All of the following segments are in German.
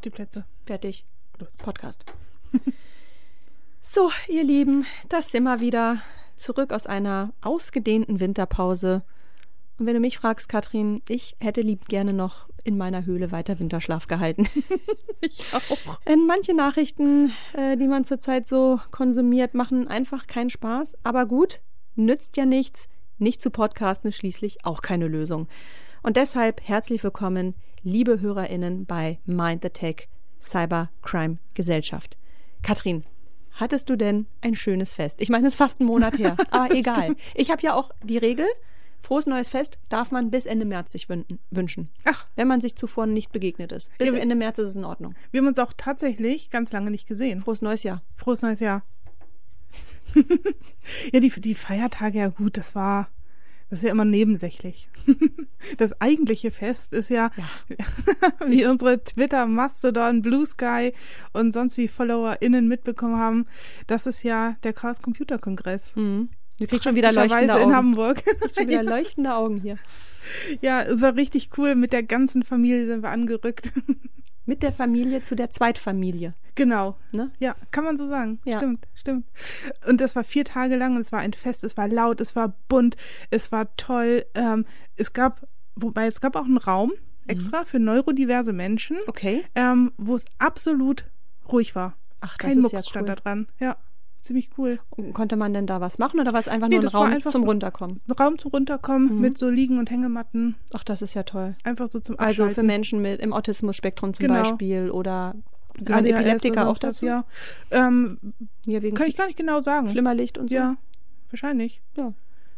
Auf die Plätze. Fertig. Los. Podcast. so, ihr Lieben, das sind wir wieder zurück aus einer ausgedehnten Winterpause. Und wenn du mich fragst, Katrin, ich hätte lieb gerne noch in meiner Höhle weiter Winterschlaf gehalten. Ich auch. Denn manche Nachrichten, äh, die man zurzeit so konsumiert, machen einfach keinen Spaß. Aber gut, nützt ja nichts. Nicht zu podcasten ist schließlich auch keine Lösung. Und deshalb herzlich willkommen, liebe HörerInnen bei Mind the Tech Cybercrime Gesellschaft. Katrin, hattest du denn ein schönes Fest? Ich meine, es ist fast ein Monat her, aber egal. Ich habe ja auch die Regel, frohes neues Fest darf man bis Ende März sich wün- wünschen. Ach, Wenn man sich zuvor nicht begegnet ist. Bis Ja, Ende März ist es in Ordnung. wir haben uns auch tatsächlich ganz lange nicht gesehen. Frohes neues Jahr. Frohes neues Jahr. ja, die, die Feiertage, ja gut, das war, das ist ja immer nebensächlich. Das eigentliche Fest ist ja, wie unsere Twitter, Mastodon, Blue Sky und sonst wie FollowerInnen mitbekommen haben, das ist ja der Chaos Computer Kongress. Mhm. Du kriegst schon wieder leuchtende Praktischerweise in Augen. Hamburg. Schon wieder leuchtende Augen hier. ja, es war richtig cool. Mit der ganzen Familie sind wir angerückt. Mit der Familie zu der Zweitfamilie. Genau. Ne? Ja, kann man so sagen. Ja. Stimmt, stimmt. Und das war vier Tage lang und es war ein Fest, es war laut, es war bunt, es war toll. Ähm, es gab, wobei es gab auch einen Raum extra für neurodiverse Menschen, Okay. ähm, wo es absolut ruhig war. Ach, das Kein ist Mucks ja stand cool. da dran. Ja, ziemlich cool. Und Konnte man denn da was machen oder war es einfach Nee, nur ein das Raum zum Runterkommen? Ein Raum zum Runterkommen Mhm. mit so Liegen und Hängematten. Ach, das ist ja toll. Einfach so zum Also für Abschalten. Menschen mit im Autismus-Spektrum zum Genau. Beispiel oder gehören ADHS Epileptiker auch dazu? Ja. Ähm, Hier wegen kann ich gar nicht genau sagen. Flimmerlicht und so? Ja, wahrscheinlich. Ja.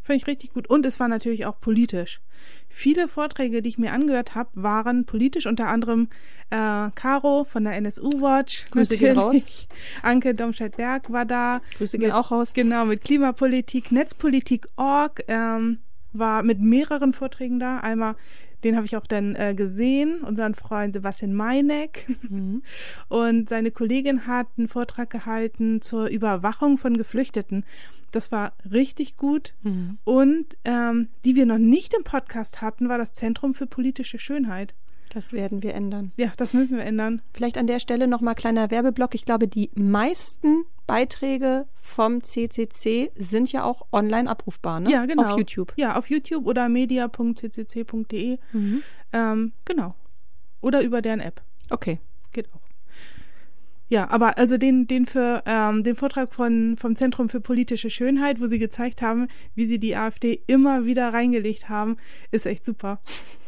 Fand ich richtig gut. Und es war natürlich auch politisch. Viele Vorträge, die ich mir angehört habe, waren politisch, unter anderem äh, Caro von der NSU Watch. Grüße gehen natürlich. Anke Domscheit-Berg war da. Grüße gehen Mit- auch raus. Genau, mit Klimapolitik, Netzpolitik.org ähm, war mit mehreren Vorträgen da. Einmal, den habe ich auch dann äh, gesehen, unseren Freund Sebastian Meineck. Mhm. Und seine Kollegin hat einen Vortrag gehalten zur Überwachung von Geflüchteten. Das war richtig gut. Mhm. Und ähm, die wir noch nicht im Podcast hatten, war das Zentrum für politische Schönheit. Das werden wir ändern. Ja, das müssen wir ändern. Vielleicht an der Stelle nochmal kleiner Werbeblock. Ich glaube, die meisten Beiträge vom CCC sind ja auch online abrufbar, ne? Ja, genau. Auf YouTube. Ja, auf YouTube oder media.ccc.de. Mhm. Ähm, genau. Oder über deren App. Okay. Geht auch. Ja, aber also den, den für ähm, den Vortrag von, vom Zentrum für politische Schönheit, wo sie gezeigt haben, wie sie die AfD immer wieder reingelegt haben, ist echt super.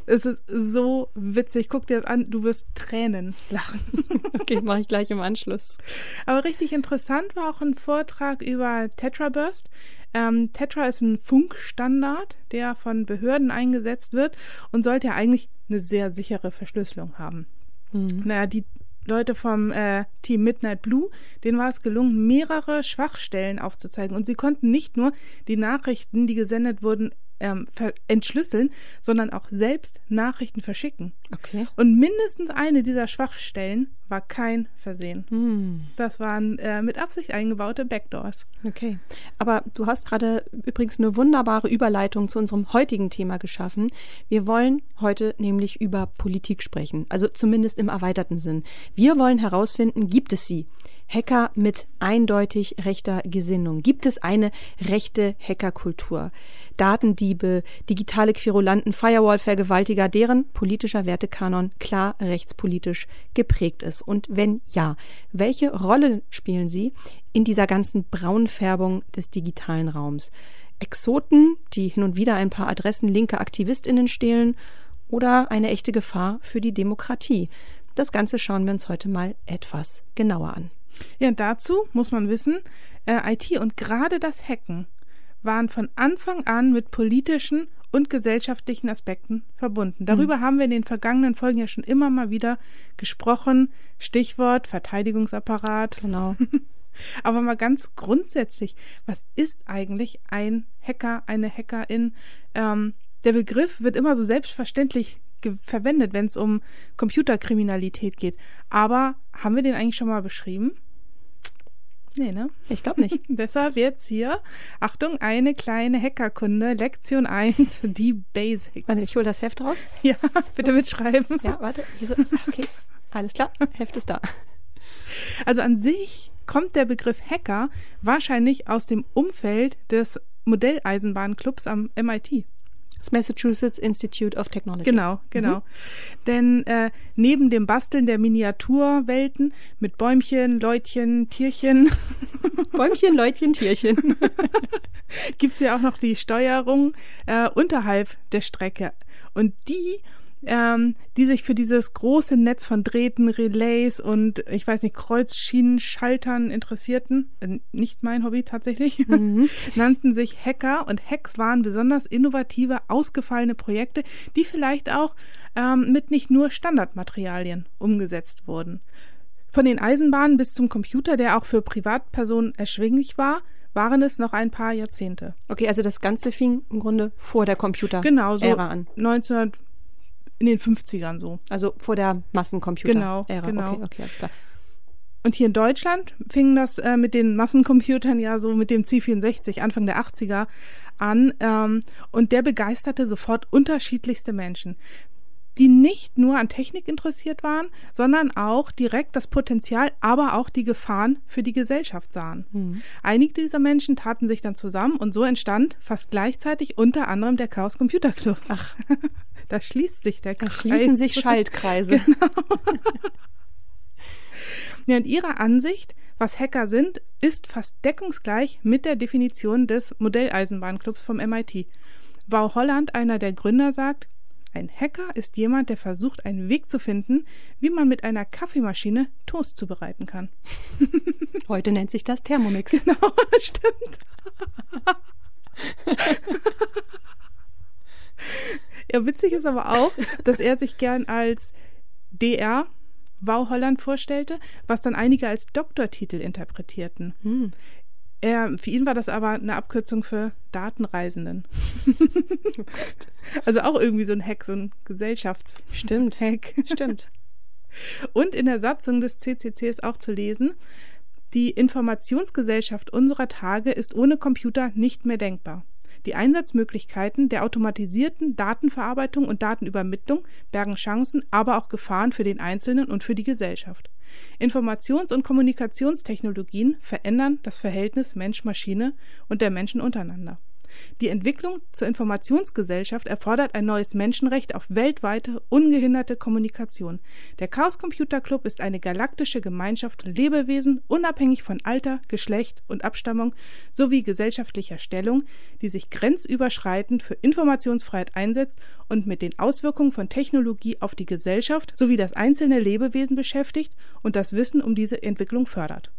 Es ist so witzig. Guck dir das an, du wirst Tränen lachen. Okay, mache ich gleich im Anschluss. Aber richtig interessant war auch ein Vortrag über Tetraburst. Ähm, Tetra ist ein Funkstandard, der von Behörden eingesetzt wird und sollte ja eigentlich eine sehr sichere Verschlüsselung haben. Mhm. Naja, die Leute vom äh, Team Midnight Blue, denen war es gelungen, mehrere Schwachstellen aufzuzeigen. Und sie konnten nicht nur die Nachrichten, die gesendet wurden, ähm, entschlüsseln, sondern auch selbst Nachrichten verschicken. Okay. Und mindestens eine dieser Schwachstellen war kein Versehen. Hm. Das waren äh, mit Absicht eingebaute Backdoors. Okay. Aber du hast gerade übrigens eine wunderbare Überleitung zu unserem heutigen Thema geschaffen. Wir wollen heute nämlich über Politik sprechen, also zumindest im erweiterten Sinn. Wir wollen herausfinden, gibt es sie? Hacker mit eindeutig rechter Gesinnung. Gibt es eine rechte Hackerkultur? Datendiebe, digitale Querulanten, Firewall-Vergewaltiger, deren politischer Wertekanon klar rechtspolitisch geprägt ist? Und wenn ja, welche Rolle spielen sie in dieser ganzen Braunfärbung des digitalen Raums? Exoten, die hin und wieder ein paar Adressen linker AktivistInnen stehlen oder eine echte Gefahr für die Demokratie? Das Ganze schauen wir uns heute mal etwas genauer an. Ja, dazu muss man wissen, äh, IT und gerade das Hacken waren von Anfang an mit politischen und gesellschaftlichen Aspekten verbunden. Darüber haben wir in den vergangenen Folgen ja schon immer mal wieder gesprochen. Stichwort Verteidigungsapparat. Genau. Aber mal ganz grundsätzlich, was ist eigentlich ein Hacker, eine Hackerin? Ähm, der Begriff wird immer so selbstverständlich verwendet, wenn es um Computerkriminalität geht. Aber haben wir den eigentlich schon mal beschrieben? Nee, ne? Ich glaube nicht. Deshalb jetzt hier, Achtung, eine kleine Hackerkunde, Lektion 1, die Basics. Warte, ich hole das Heft raus. ja, bitte mitschreiben. Ja, warte. So. Ah, Okay. Alles klar, Heft ist da. Also an sich kommt der Begriff Hacker wahrscheinlich aus dem Umfeld des Modelleisenbahnclubs am MIT. Das Massachusetts Institute of Technology. Genau, genau. Mhm. Denn äh, neben dem Basteln der Miniaturwelten mit Bäumchen, Leutchen, Tierchen. Bäumchen, Leutchen, Tierchen. gibt es ja auch noch die Steuerung äh, unterhalb der Strecke. Und die ähm, die sich für dieses große Netz von Drähten, Relays und ich weiß nicht, Kreuzschienen, Schaltern interessierten, äh, nicht mein Hobby tatsächlich, mhm. nannten sich Hacker und Hacks waren besonders innovative, ausgefallene Projekte, die vielleicht auch ähm, mit nicht nur Standardmaterialien umgesetzt wurden. Von den Eisenbahnen bis zum Computer, der auch für Privatpersonen erschwinglich war, waren es noch ein paar Jahrzehnte. Okay, also das Ganze fing im Grunde vor der Computer-Ära genau, so an. 1900 in den 50ern so. Also vor der Massencomputer-Ära. Genau, genau. Okay, okay, alles klar. Und hier in Deutschland fing das äh, mit den Massencomputern ja so mit dem C64 Anfang der 80er an. Ähm, und der begeisterte sofort unterschiedlichste Menschen, die nicht nur an Technik interessiert waren, sondern auch direkt das Potenzial, aber auch die Gefahren für die Gesellschaft sahen. Mhm. Einige dieser Menschen taten sich dann zusammen und so entstand fast gleichzeitig unter anderem der Chaos Computer Club. Ach. Da schließt sich der Kreis. Da schließen sich Schaltkreise. Genau. ja, und ihrer Ansicht, was Hacker sind, ist fast deckungsgleich mit der Definition des Modelleisenbahnclubs vom MIT. Wau Holland, einer der Gründer, sagt, ein Hacker ist jemand, der versucht, einen Weg zu finden, wie man mit einer Kaffeemaschine Toast zubereiten kann. Heute nennt sich das Thermomix. Genau, stimmt. Ja, witzig ist aber auch, dass er sich gern als DR Wow Holland vorstellte, was dann einige als Doktortitel interpretierten. Hm. Er, für ihn war das aber eine Abkürzung für Datenreisenden. also auch irgendwie so ein Hack, so ein Gesellschaftshack. Stimmt. Stimmt. Und in der Satzung des CCC ist auch zu lesen, die Informationsgesellschaft unserer Tage ist ohne Computer nicht mehr denkbar. Die Einsatzmöglichkeiten der automatisierten Datenverarbeitung und Datenübermittlung bergen Chancen, aber auch Gefahren für den Einzelnen und für die Gesellschaft. Informations- und Kommunikationstechnologien verändern das Verhältnis Mensch-Maschine und der Menschen untereinander die Entwicklung zur Informationsgesellschaft erfordert ein neues Menschenrecht auf weltweite, ungehinderte Kommunikation. Der Chaos Computer Club ist eine galaktische Gemeinschaft von Lebewesen, unabhängig von Alter, Geschlecht und Abstammung sowie gesellschaftlicher Stellung, die sich grenzüberschreitend für Informationsfreiheit einsetzt und mit den Auswirkungen von Technologie auf die Gesellschaft sowie das einzelne Lebewesen beschäftigt und das Wissen um diese Entwicklung fördert.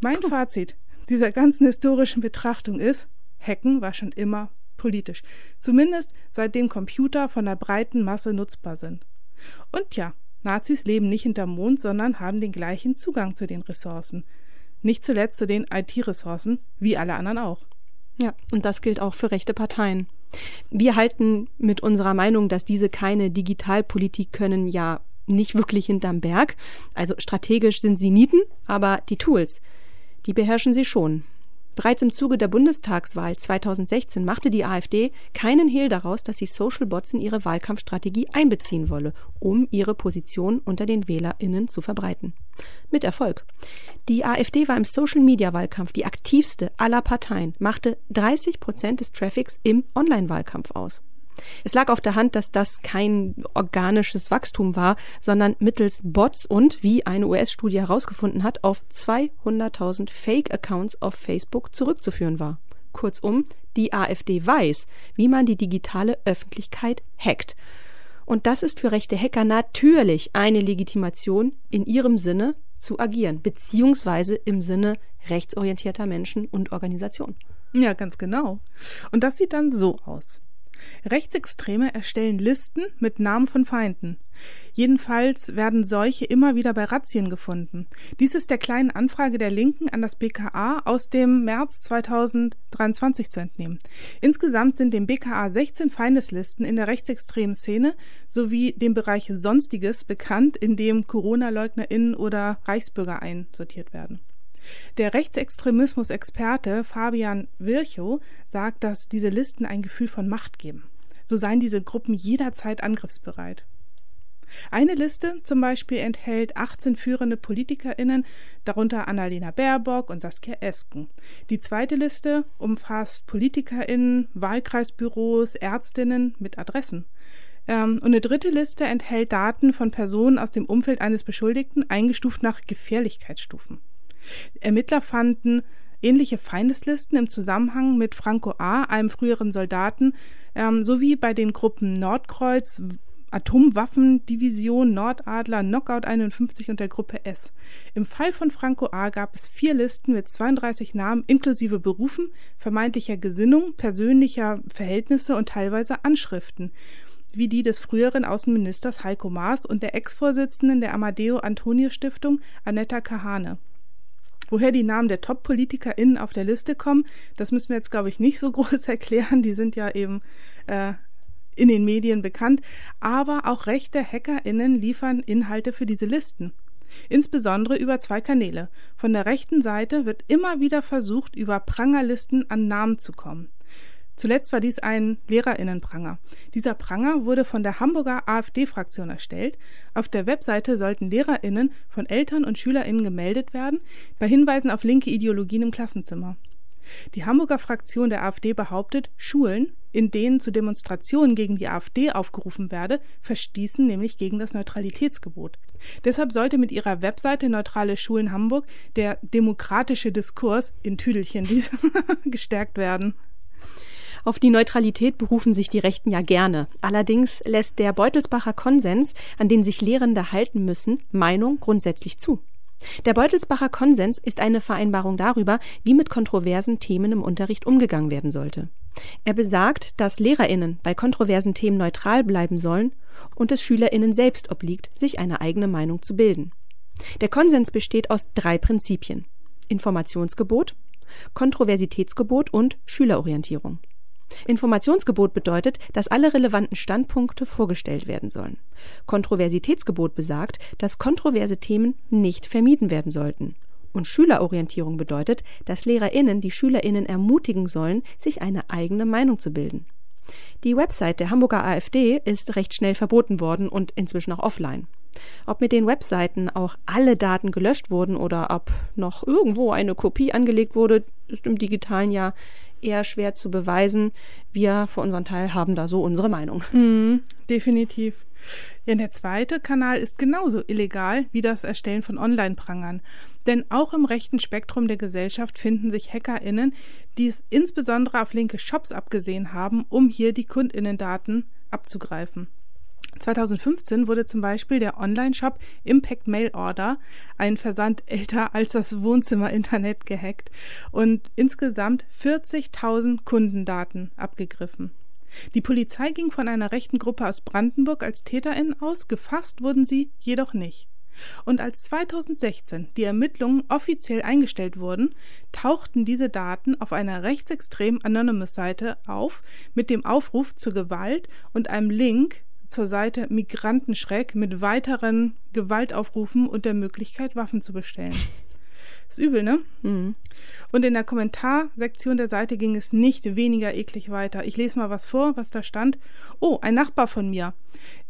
Mein Fazit dieser ganzen historischen Betrachtung ist, Hacken war schon immer politisch. Zumindest seitdem Computer von der breiten Masse nutzbar sind. Und ja, Nazis leben nicht hinterm Mond, sondern haben den gleichen Zugang zu den Ressourcen. Nicht zuletzt zu den IT-Ressourcen, wie alle anderen auch. Ja, und das gilt auch für rechte Parteien. Wir halten mit unserer Meinung, dass diese keine Digitalpolitik können, ja nicht wirklich hinterm Berg. Also strategisch sind sie Nieten, aber die Tools, die beherrschen sie schon. Bereits im Zuge der Bundestagswahl 2016 machte die AfD keinen Hehl daraus, dass sie Social Bots in ihre Wahlkampfstrategie einbeziehen wolle, um ihre Position unter den WählerInnen zu verbreiten. Mit Erfolg. Die AfD war im Social-Media-Wahlkampf die aktivste aller Parteien, machte 30 Prozent des Traffics im Online-Wahlkampf aus. Es lag auf der Hand, dass das kein organisches Wachstum war, sondern mittels Bots und, wie eine US-Studie herausgefunden hat, auf 200.000 Fake-Accounts auf Facebook zurückzuführen war. Kurzum, die AfD weiß, wie man die digitale Öffentlichkeit hackt. Und das ist für rechte Hacker natürlich eine Legitimation in ihrem Sinne zu agieren, beziehungsweise im Sinne rechtsorientierter Menschen und Organisationen. Ja, ganz genau. Und das sieht dann so aus. Rechtsextreme erstellen Listen mit Namen von Feinden. Jedenfalls werden solche immer wieder bei Razzien gefunden. Dies ist der kleinen Anfrage der Linken an das BKA aus dem März 2023 zu entnehmen. Insgesamt sind dem BKA 16 Feindeslisten in der rechtsextremen Szene sowie dem Bereich Sonstiges bekannt, in dem Corona-LeugnerInnen oder Reichsbürger einsortiert werden. Der Rechtsextremismus-Experte Fabian Virchow sagt, dass diese Listen ein Gefühl von Macht geben. So seien diese Gruppen jederzeit angriffsbereit. Eine Liste zum Beispiel enthält 18 führende PolitikerInnen, darunter Annalena Baerbock und Saskia Esken. Die zweite Liste umfasst PolitikerInnen, Wahlkreisbüros, Ärztinnen mit Adressen. Ähm, und eine dritte Liste enthält Daten von Personen aus dem Umfeld eines Beschuldigten, eingestuft nach Gefährlichkeitsstufen. Ermittler fanden ähnliche Feindeslisten im Zusammenhang mit Franco A., einem früheren Soldaten, ähm, sowie bei den Gruppen Nordkreuz, Atomwaffendivision Nordadler Knockout 51 und der Gruppe S. Im Fall von Franco A. gab es vier Listen mit 32 Namen inklusive Berufen, vermeintlicher Gesinnung, persönlicher Verhältnisse und teilweise Anschriften wie die des früheren Außenministers Heiko Maas und der Ex-Vorsitzenden der Amadeo Antonio Stiftung Annetta Kahane. Woher die Namen der Top-PolitikerInnen auf der Liste kommen, das müssen wir jetzt, glaube ich, nicht so groß erklären. Die sind ja eben äh, in den Medien bekannt. Aber auch rechte HackerInnen liefern Inhalte für diese Listen. Insbesondere über zwei Kanäle. Von der rechten Seite wird immer wieder versucht, über Prangerlisten an Namen zu kommen. Zuletzt war dies ein Lehrerinnenpranger. Dieser Pranger wurde von der Hamburger AfD-Fraktion erstellt. Auf der Webseite sollten Lehrerinnen von Eltern und Schülerinnen gemeldet werden, bei Hinweisen auf linke Ideologien im Klassenzimmer. Die Hamburger Fraktion der AfD behauptet, Schulen, in denen zu Demonstrationen gegen die AfD aufgerufen werde, verstießen nämlich gegen das Neutralitätsgebot. Deshalb sollte mit ihrer Webseite Neutrale Schulen Hamburg der demokratische Diskurs in Tüdelchen gestärkt werden. Auf die Neutralität berufen sich die Rechten ja gerne. Allerdings lässt der Beutelsbacher Konsens, an den sich Lehrende halten müssen, Meinung grundsätzlich zu. Der Beutelsbacher Konsens ist eine Vereinbarung darüber, wie mit kontroversen Themen im Unterricht umgegangen werden sollte. Er besagt, dass Lehrerinnen bei kontroversen Themen neutral bleiben sollen und es Schülerinnen selbst obliegt, sich eine eigene Meinung zu bilden. Der Konsens besteht aus drei Prinzipien Informationsgebot, Kontroversitätsgebot und Schülerorientierung. Informationsgebot bedeutet, dass alle relevanten Standpunkte vorgestellt werden sollen. Kontroversitätsgebot besagt, dass kontroverse Themen nicht vermieden werden sollten. Und Schülerorientierung bedeutet, dass LehrerInnen die SchülerInnen ermutigen sollen, sich eine eigene Meinung zu bilden. Die Website der Hamburger AfD ist recht schnell verboten worden und inzwischen auch offline. Ob mit den Webseiten auch alle Daten gelöscht wurden oder ob noch irgendwo eine Kopie angelegt wurde, ist im digitalen Jahr eher schwer zu beweisen. Wir für unseren Teil haben da so unsere Meinung. Mm, definitiv. Ja, der zweite Kanal ist genauso illegal wie das Erstellen von Online-Prangern. Denn auch im rechten Spektrum der Gesellschaft finden sich HackerInnen, die es insbesondere auf linke Shops abgesehen haben, um hier die KundInnen-Daten abzugreifen. 2015 wurde zum Beispiel der Online-Shop Impact Mail Order, ein Versand älter als das Wohnzimmer-Internet, gehackt und insgesamt 40.000 Kundendaten abgegriffen. Die Polizei ging von einer rechten Gruppe aus Brandenburg als TäterInnen aus, gefasst wurden sie jedoch nicht. Und als 2016 die Ermittlungen offiziell eingestellt wurden, tauchten diese Daten auf einer rechtsextrem Anonymous Seite auf mit dem Aufruf zur Gewalt und einem Link zur Seite Migrantenschreck mit weiteren Gewaltaufrufen und der Möglichkeit, Waffen zu bestellen. Ist übel, ne? Mhm. Und in der Kommentarsektion der Seite ging es nicht weniger eklig weiter. Ich lese mal was vor, was da stand. Oh, ein Nachbar von mir.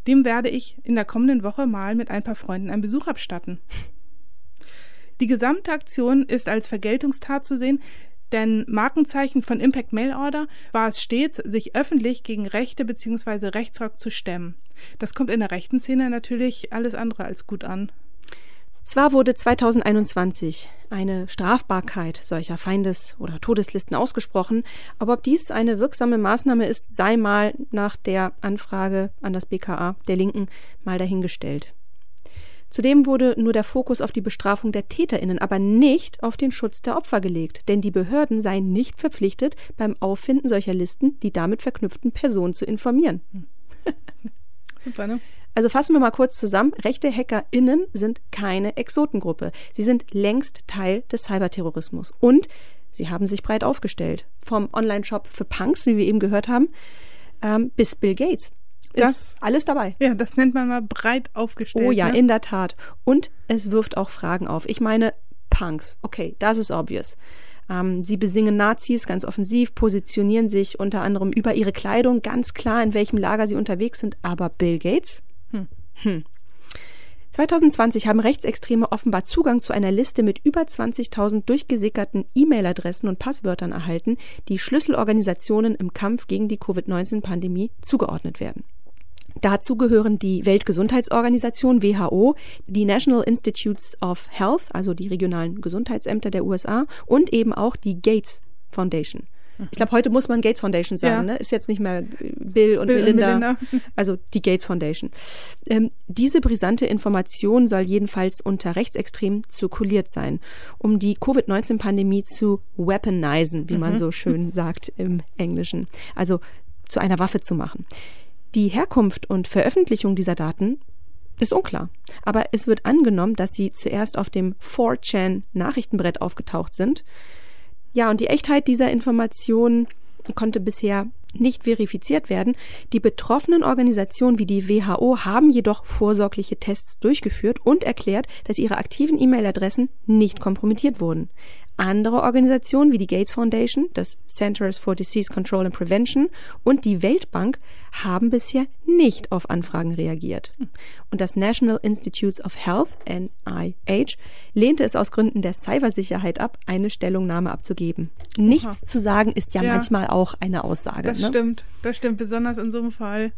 Dem werde ich in der kommenden Woche mal mit ein paar Freunden einen Besuch abstatten. Die gesamte Aktion ist als Vergeltungstat zu sehen, denn Markenzeichen von Impact Mail Order war es stets, sich öffentlich gegen Rechte bzw. Rechtsrock zu stemmen. Das kommt in der rechten Szene natürlich alles andere als gut an. Zwar wurde 2021 eine Strafbarkeit solcher Feindes- oder Todeslisten ausgesprochen, aber ob dies eine wirksame Maßnahme ist, sei mal nach der Anfrage an das BKA der Linken mal dahingestellt. Zudem wurde nur der Fokus auf die Bestrafung der Täterinnen, aber nicht auf den Schutz der Opfer gelegt, denn die Behörden seien nicht verpflichtet, beim Auffinden solcher Listen die damit verknüpften Personen zu informieren. Hm. Super, ne? Also fassen wir mal kurz zusammen. Rechte HackerInnen sind keine Exotengruppe. Sie sind längst Teil des Cyberterrorismus. Und sie haben sich breit aufgestellt. Vom Online-Shop für Punks, wie wir eben gehört haben, ähm, bis Bill Gates ist alles dabei. Ja, das nennt man mal breit aufgestellt. Oh ja, ne? in der Tat. Und es wirft auch Fragen auf. Ich meine, Punks, okay, das ist obvious. Ähm, sie besingen Nazis ganz offensiv, positionieren sich unter anderem über ihre Kleidung ganz klar, in welchem Lager sie unterwegs sind. Aber Bill Gates? Hm. Hm. 2020 haben Rechtsextreme offenbar Zugang zu einer Liste mit über 20.000 durchgesickerten E-Mail-Adressen und Passwörtern erhalten, die Schlüsselorganisationen im Kampf gegen die Covid-19-Pandemie zugeordnet werden. Dazu gehören die Weltgesundheitsorganisation WHO, die National Institutes of Health, also die regionalen Gesundheitsämter der USA und eben auch die Gates Foundation. Ich glaube, heute muss man Gates Foundation sagen, ja. ne? Ist jetzt nicht mehr Bill und Bill Melinda. Und Melinda. Also die Gates Foundation. Ähm, diese brisante Information soll jedenfalls unter Rechtsextremen zirkuliert sein, um die Covid-19-Pandemie zu weaponisen, wie mhm. man so schön sagt im Englischen. Also zu einer Waffe zu machen. Die Herkunft und Veröffentlichung dieser Daten ist unklar. Aber es wird angenommen, dass sie zuerst auf dem 4chan Nachrichtenbrett aufgetaucht sind. Ja, und die Echtheit dieser Informationen konnte bisher nicht verifiziert werden. Die betroffenen Organisationen wie die WHO haben jedoch vorsorgliche Tests durchgeführt und erklärt, dass ihre aktiven E-Mail-Adressen nicht kompromittiert wurden. Andere Organisationen wie die Gates Foundation, das Centers for Disease Control and Prevention und die Weltbank haben bisher nicht auf Anfragen reagiert. Und das National Institutes of Health, NIH, lehnte es aus Gründen der Cybersicherheit ab, eine Stellungnahme abzugeben. Nichts Aha. zu sagen ist ja, ja, manchmal auch eine Aussage. Das ne? stimmt, das stimmt, besonders in so einem Fall.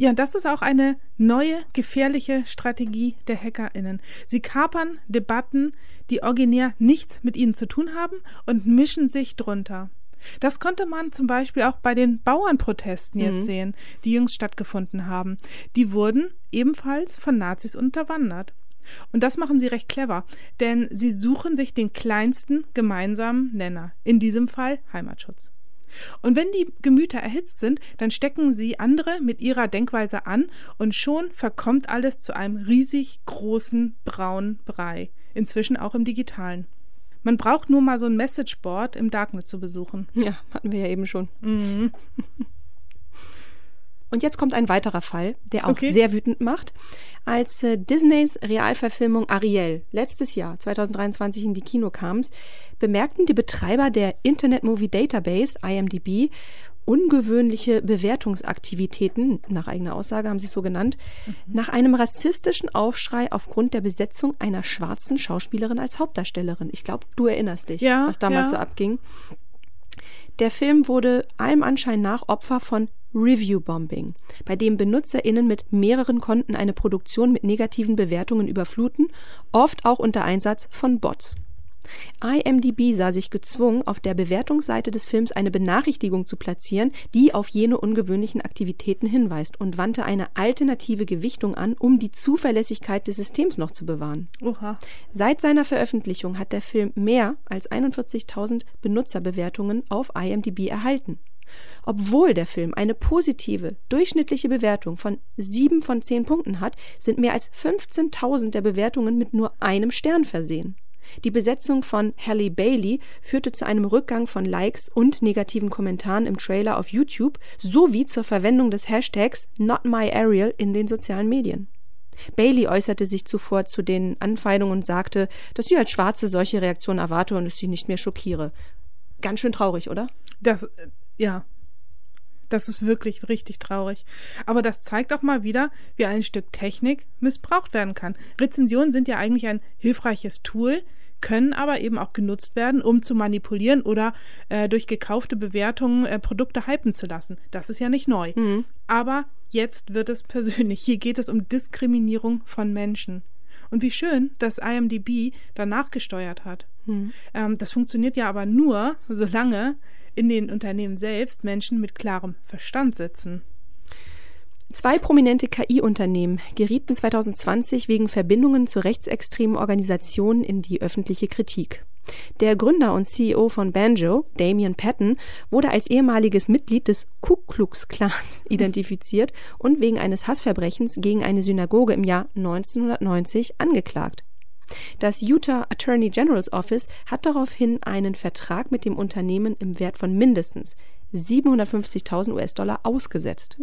Ja, das ist auch eine neue, gefährliche Strategie der HackerInnen. Sie kapern Debatten, die originär nichts mit ihnen zu tun haben und mischen sich drunter. Das konnte man zum Beispiel auch bei den Bauernprotesten jetzt mhm. sehen, die jüngst stattgefunden haben. Die wurden ebenfalls von Nazis unterwandert. Und das machen sie recht clever, denn sie suchen sich den kleinsten gemeinsamen Nenner, in diesem Fall Heimatschutz. Und wenn die Gemüter erhitzt sind, dann stecken sie andere mit ihrer Denkweise an und schon verkommt alles zu einem riesig großen braunen Brei, inzwischen auch im digitalen. Man braucht nur mal so ein Messageboard im Darknet zu besuchen. Ja, hatten wir ja eben schon. Mhm. Und jetzt kommt ein weiterer Fall, der auch okay. sehr wütend macht. Als äh, Disneys Realverfilmung Ariel letztes Jahr, 2023, in die Kino kam, bemerkten die Betreiber der Internet Movie Database, IMDb, ungewöhnliche Bewertungsaktivitäten, nach eigener Aussage haben sie es so genannt, mhm. nach einem rassistischen Aufschrei aufgrund der Besetzung einer schwarzen Schauspielerin als Hauptdarstellerin. Ich glaube, du erinnerst dich, ja, was damals ja. so abging. Der Film wurde allem Anschein nach Opfer von Review-Bombing, bei dem BenutzerInnen mit mehreren Konten eine Produktion mit negativen Bewertungen überfluten, oft auch unter Einsatz von Bots. IMDb sah sich gezwungen, auf der Bewertungsseite des Films eine Benachrichtigung zu platzieren, die auf jene ungewöhnlichen Aktivitäten hinweist und wandte eine alternative Gewichtung an, um die Zuverlässigkeit des Systems noch zu bewahren. Oha. Seit seiner Veröffentlichung hat der Film mehr als 41.000 Benutzerbewertungen auf IMDb erhalten. Obwohl der Film eine positive, durchschnittliche Bewertung von sieben von zehn Punkten hat, sind mehr als 15.000 der Bewertungen mit nur einem Stern versehen. Die Besetzung von Halle Bailey führte zu einem Rückgang von Likes und negativen Kommentaren im Trailer auf YouTube sowie zur Verwendung des Hashtags NotMyAriel in den sozialen Medien. Bailey äußerte sich zuvor zu den Anfeindungen und sagte, dass sie als Schwarze solche Reaktionen erwarte und es sie nicht mehr schockiere. Ganz schön traurig, oder? Das, ja. Das ist wirklich richtig traurig. Aber das zeigt auch mal wieder, wie ein Stück Technik missbraucht werden kann. Rezensionen sind ja eigentlich ein hilfreiches Tool, können aber eben auch genutzt werden, um zu manipulieren oder äh, durch gekaufte Bewertungen äh, Produkte hypen zu lassen. Das ist ja nicht neu. Mhm. Aber jetzt wird es persönlich. Hier geht es um Diskriminierung von Menschen. Und wie schön, dass IMDB danach gesteuert hat. Mhm. Ähm, das funktioniert ja aber nur, solange in den Unternehmen selbst Menschen mit klarem Verstand sitzen. Zwei prominente KI-Unternehmen gerieten 2020 wegen Verbindungen zu rechtsextremen Organisationen in die öffentliche Kritik. Der Gründer und CEO von Banjo, Damien Patton, wurde als ehemaliges Mitglied des Ku Klux Klans identifiziert und wegen eines Hassverbrechens gegen eine Synagoge im Jahr 1990 angeklagt. Das Utah Attorney General's Office hat daraufhin einen Vertrag mit dem Unternehmen im Wert von mindestens 750.000 US-Dollar ausgesetzt.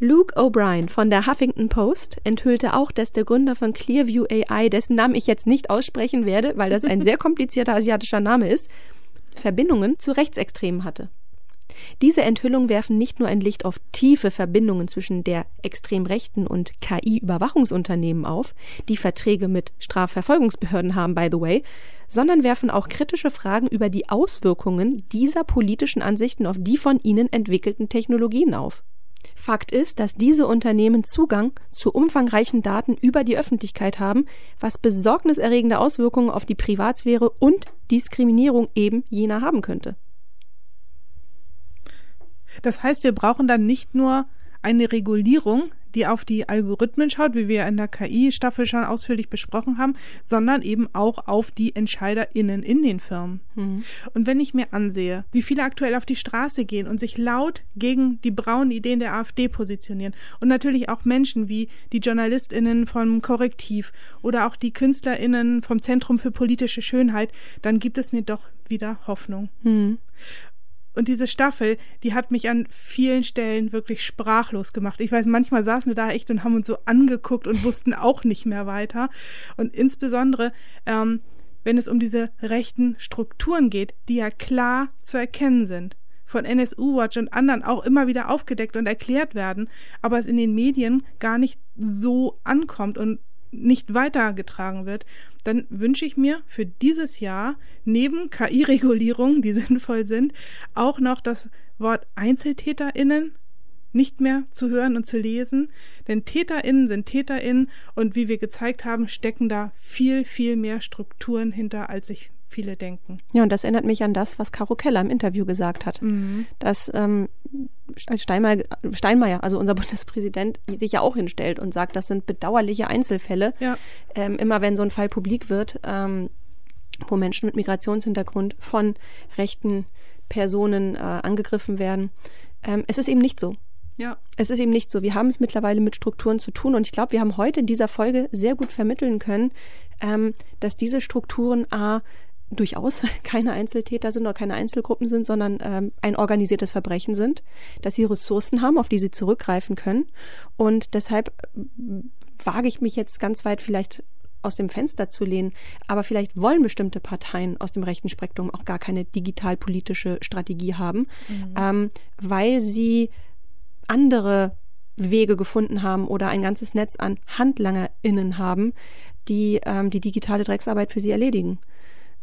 Luke O'Brien von der Huffington Post enthüllte auch, dass der Gründer von Clearview AI, dessen Namen ich jetzt nicht aussprechen werde, weil das ein sehr komplizierter asiatischer Name ist, Verbindungen zu Rechtsextremen hatte. Diese Enthüllungen werfen nicht nur ein Licht auf tiefe Verbindungen zwischen der extrem rechten und KI-Überwachungsunternehmen auf, die Verträge mit Strafverfolgungsbehörden haben, by the way, sondern werfen auch kritische Fragen über die Auswirkungen dieser politischen Ansichten auf die von ihnen entwickelten Technologien auf. Fakt ist, dass diese Unternehmen Zugang zu umfangreichen Daten über die Öffentlichkeit haben, was besorgniserregende Auswirkungen auf die Privatsphäre und Diskriminierung eben jener haben könnte. Das heißt, wir brauchen dann nicht nur eine Regulierung, die auf die Algorithmen schaut, wie wir in der KI-Staffel schon ausführlich besprochen haben, sondern eben auch auf die EntscheiderInnen in den Firmen. Mhm. Und wenn ich mir ansehe, wie viele aktuell auf die Straße gehen und sich laut gegen die braunen Ideen der AfD positionieren und natürlich auch Menschen wie die JournalistInnen vom Korrektiv oder auch die KünstlerInnen vom Zentrum für politische Schönheit, dann gibt es mir doch wieder Hoffnung. Mhm. Und diese Staffel, die hat mich an vielen Stellen wirklich sprachlos gemacht. Ich weiß, manchmal saßen wir da echt und haben uns so angeguckt und wussten auch nicht mehr weiter. Und insbesondere, ähm, wenn es um diese rechten Strukturen geht, die ja klar zu erkennen sind von NSU Watch und anderen auch immer wieder aufgedeckt und erklärt werden, aber es in den Medien gar nicht so ankommt und nicht weitergetragen wird, dann wünsche ich mir für dieses Jahr neben KI-Regulierungen, die sinnvoll sind, auch noch das Wort EinzeltäterInnen nicht mehr zu hören und zu lesen. Denn TäterInnen sind TäterInnen und wie wir gezeigt haben, stecken da viel, viel mehr Strukturen hinter, als sich viele denken. Ja, und das erinnert mich an das, was Caro Keller im Interview gesagt hat. Mhm. Dass ähm, Steinmeier, Steinmeier, also unser Bundespräsident, sich ja auch hinstellt und sagt, das sind bedauerliche Einzelfälle. Ja. Ähm, immer wenn so ein Fall publik wird, ähm, wo Menschen mit Migrationshintergrund von rechten Personen äh, angegriffen werden. Ähm, es ist eben nicht so. Ja. Es ist eben nicht so. Wir haben es mittlerweile mit Strukturen zu tun und ich glaube, wir haben heute in dieser Folge sehr gut vermitteln können, ähm, dass diese Strukturen A durchaus keine Einzeltäter sind oder keine Einzelgruppen sind, sondern ähm, ein organisiertes Verbrechen sind, dass sie Ressourcen haben, auf die sie zurückgreifen können. Und deshalb äh, wage ich mich jetzt ganz weit vielleicht aus dem Fenster zu lehnen, aber vielleicht wollen bestimmte Parteien aus dem rechten Spektrum auch gar keine digitalpolitische Strategie haben, mhm. ähm, weil sie andere Wege gefunden haben oder ein ganzes Netz an HandlangerInnen haben, die ähm, die digitale Drecksarbeit für sie erledigen.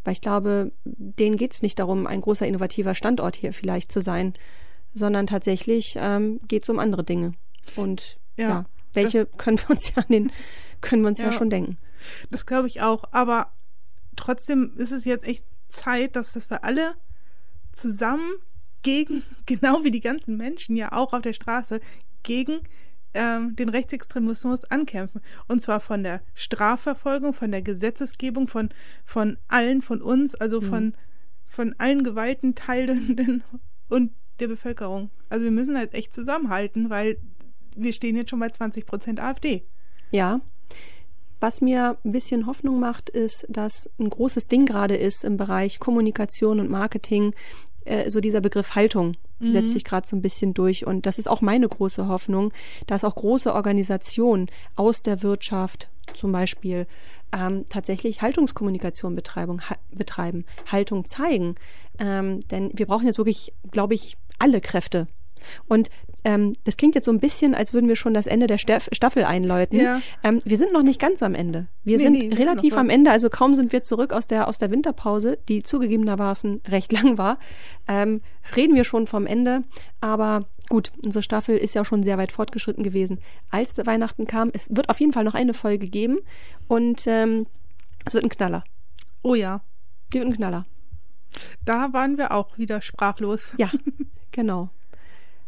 Weil ich glaube, denen geht es nicht darum, ein großer innovativer Standort hier vielleicht zu sein, sondern tatsächlich ähm, geht es um andere Dinge. Und ja, ja welche können wir uns ja an den, können wir uns ja, ja schon denken. Das glaube ich auch. Aber trotzdem ist es jetzt echt Zeit, dass, dass wir alle zusammen gegen, genau wie die ganzen Menschen ja auch auf der Straße, gegen ähm, den Rechtsextremismus ankämpfen. Und zwar von der Strafverfolgung, von der Gesetzesgebung, von, von allen, von uns, also mhm. von, von allen Gewaltenteilenden und der Bevölkerung. Also wir müssen halt echt zusammenhalten, weil wir stehen jetzt schon bei 20 Prozent AfD. Ja. Was mir ein bisschen Hoffnung macht, ist, dass ein großes Ding gerade ist im Bereich Kommunikation und Marketing, äh, so dieser Begriff Haltung mhm. setzt sich gerade so ein bisschen durch. Und das ist auch meine große Hoffnung, dass auch große Organisationen aus der Wirtschaft zum Beispiel ähm, tatsächlich Haltungskommunikation betreiben, ha betreiben Haltung zeigen. Ähm, denn wir brauchen jetzt wirklich, glaube ich, alle Kräfte. Und ähm, das klingt jetzt so ein bisschen, als würden wir schon das Ende der Staffel einläuten. Ja. Ähm, wir sind noch nicht ganz am Ende. Wir nee, sind nee, relativ am Ende, also kaum sind wir zurück aus der, aus der Winterpause, die zugegebenermaßen recht lang war, ähm, reden wir schon vom Ende. Aber gut, unsere Staffel ist ja schon sehr weit fortgeschritten gewesen, als Weihnachten kam. Es wird auf jeden Fall noch eine Folge geben und ähm, es wird ein Knaller. Oh ja. Die wird ein Knaller. Da waren wir auch wieder sprachlos. Ja, genau.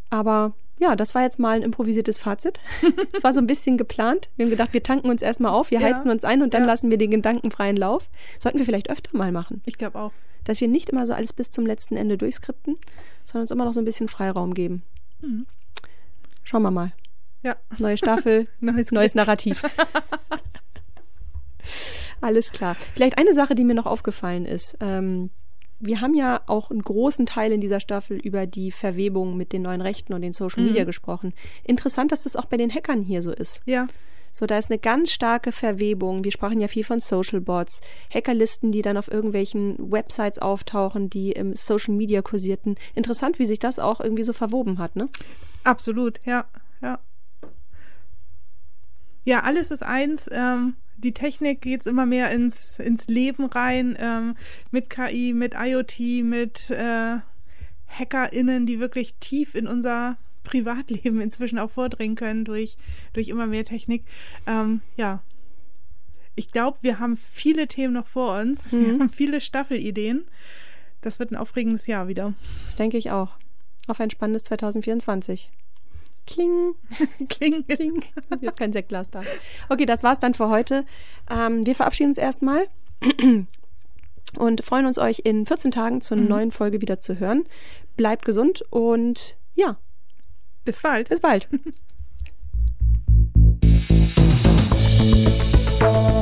Aber ja, das war jetzt mal ein improvisiertes Fazit. Es war so ein bisschen geplant. Wir haben gedacht, wir tanken uns erstmal auf, wir ja, heizen uns ein und dann ja. lassen wir den gedankenfreien Lauf. Sollten wir vielleicht öfter mal machen. Ich glaube auch. Dass wir nicht immer so alles bis zum letzten Ende durchskripten, sondern uns immer noch so ein bisschen Freiraum geben. Mhm. Schauen wir mal. Ja. Neue Staffel, neues, neues Narrativ. alles klar. Vielleicht eine Sache, die mir noch aufgefallen ist. Ähm, wir haben ja auch einen großen Teil in dieser Staffel über die Verwebung mit den neuen Rechten und den Social Media mhm. gesprochen. Interessant, dass das auch bei den Hackern hier so ist. Ja. So, da ist eine ganz starke Verwebung. Wir sprachen ja viel von Social Bots, Hackerlisten, die dann auf irgendwelchen Websites auftauchen, die im Social Media kursierten. Interessant, wie sich das auch irgendwie so verwoben hat, ne? Absolut, ja, ja. Ja, alles ist eins. Ähm, die Technik geht immer mehr ins, ins Leben rein, ähm, mit KI, mit IoT, mit äh, HackerInnen, die wirklich tief in unser Privatleben inzwischen auch vordringen können durch, durch immer mehr Technik. Ähm, ja, ich glaube, wir haben viele Themen noch vor uns. Mhm. Wir haben viele Staffelideen. Das wird ein aufregendes Jahr wieder. Das denke ich auch. Auf ein spannendes 2024. Kling. Kling. Kling. Jetzt kein Sektglas da. Okay, das war's dann für heute. Ähm, wir verabschieden uns erstmal und freuen uns, euch in 14 Tagen zur mhm. neuen Folge wieder zu hören. Bleibt gesund und ja. Bis bald. Bis bald.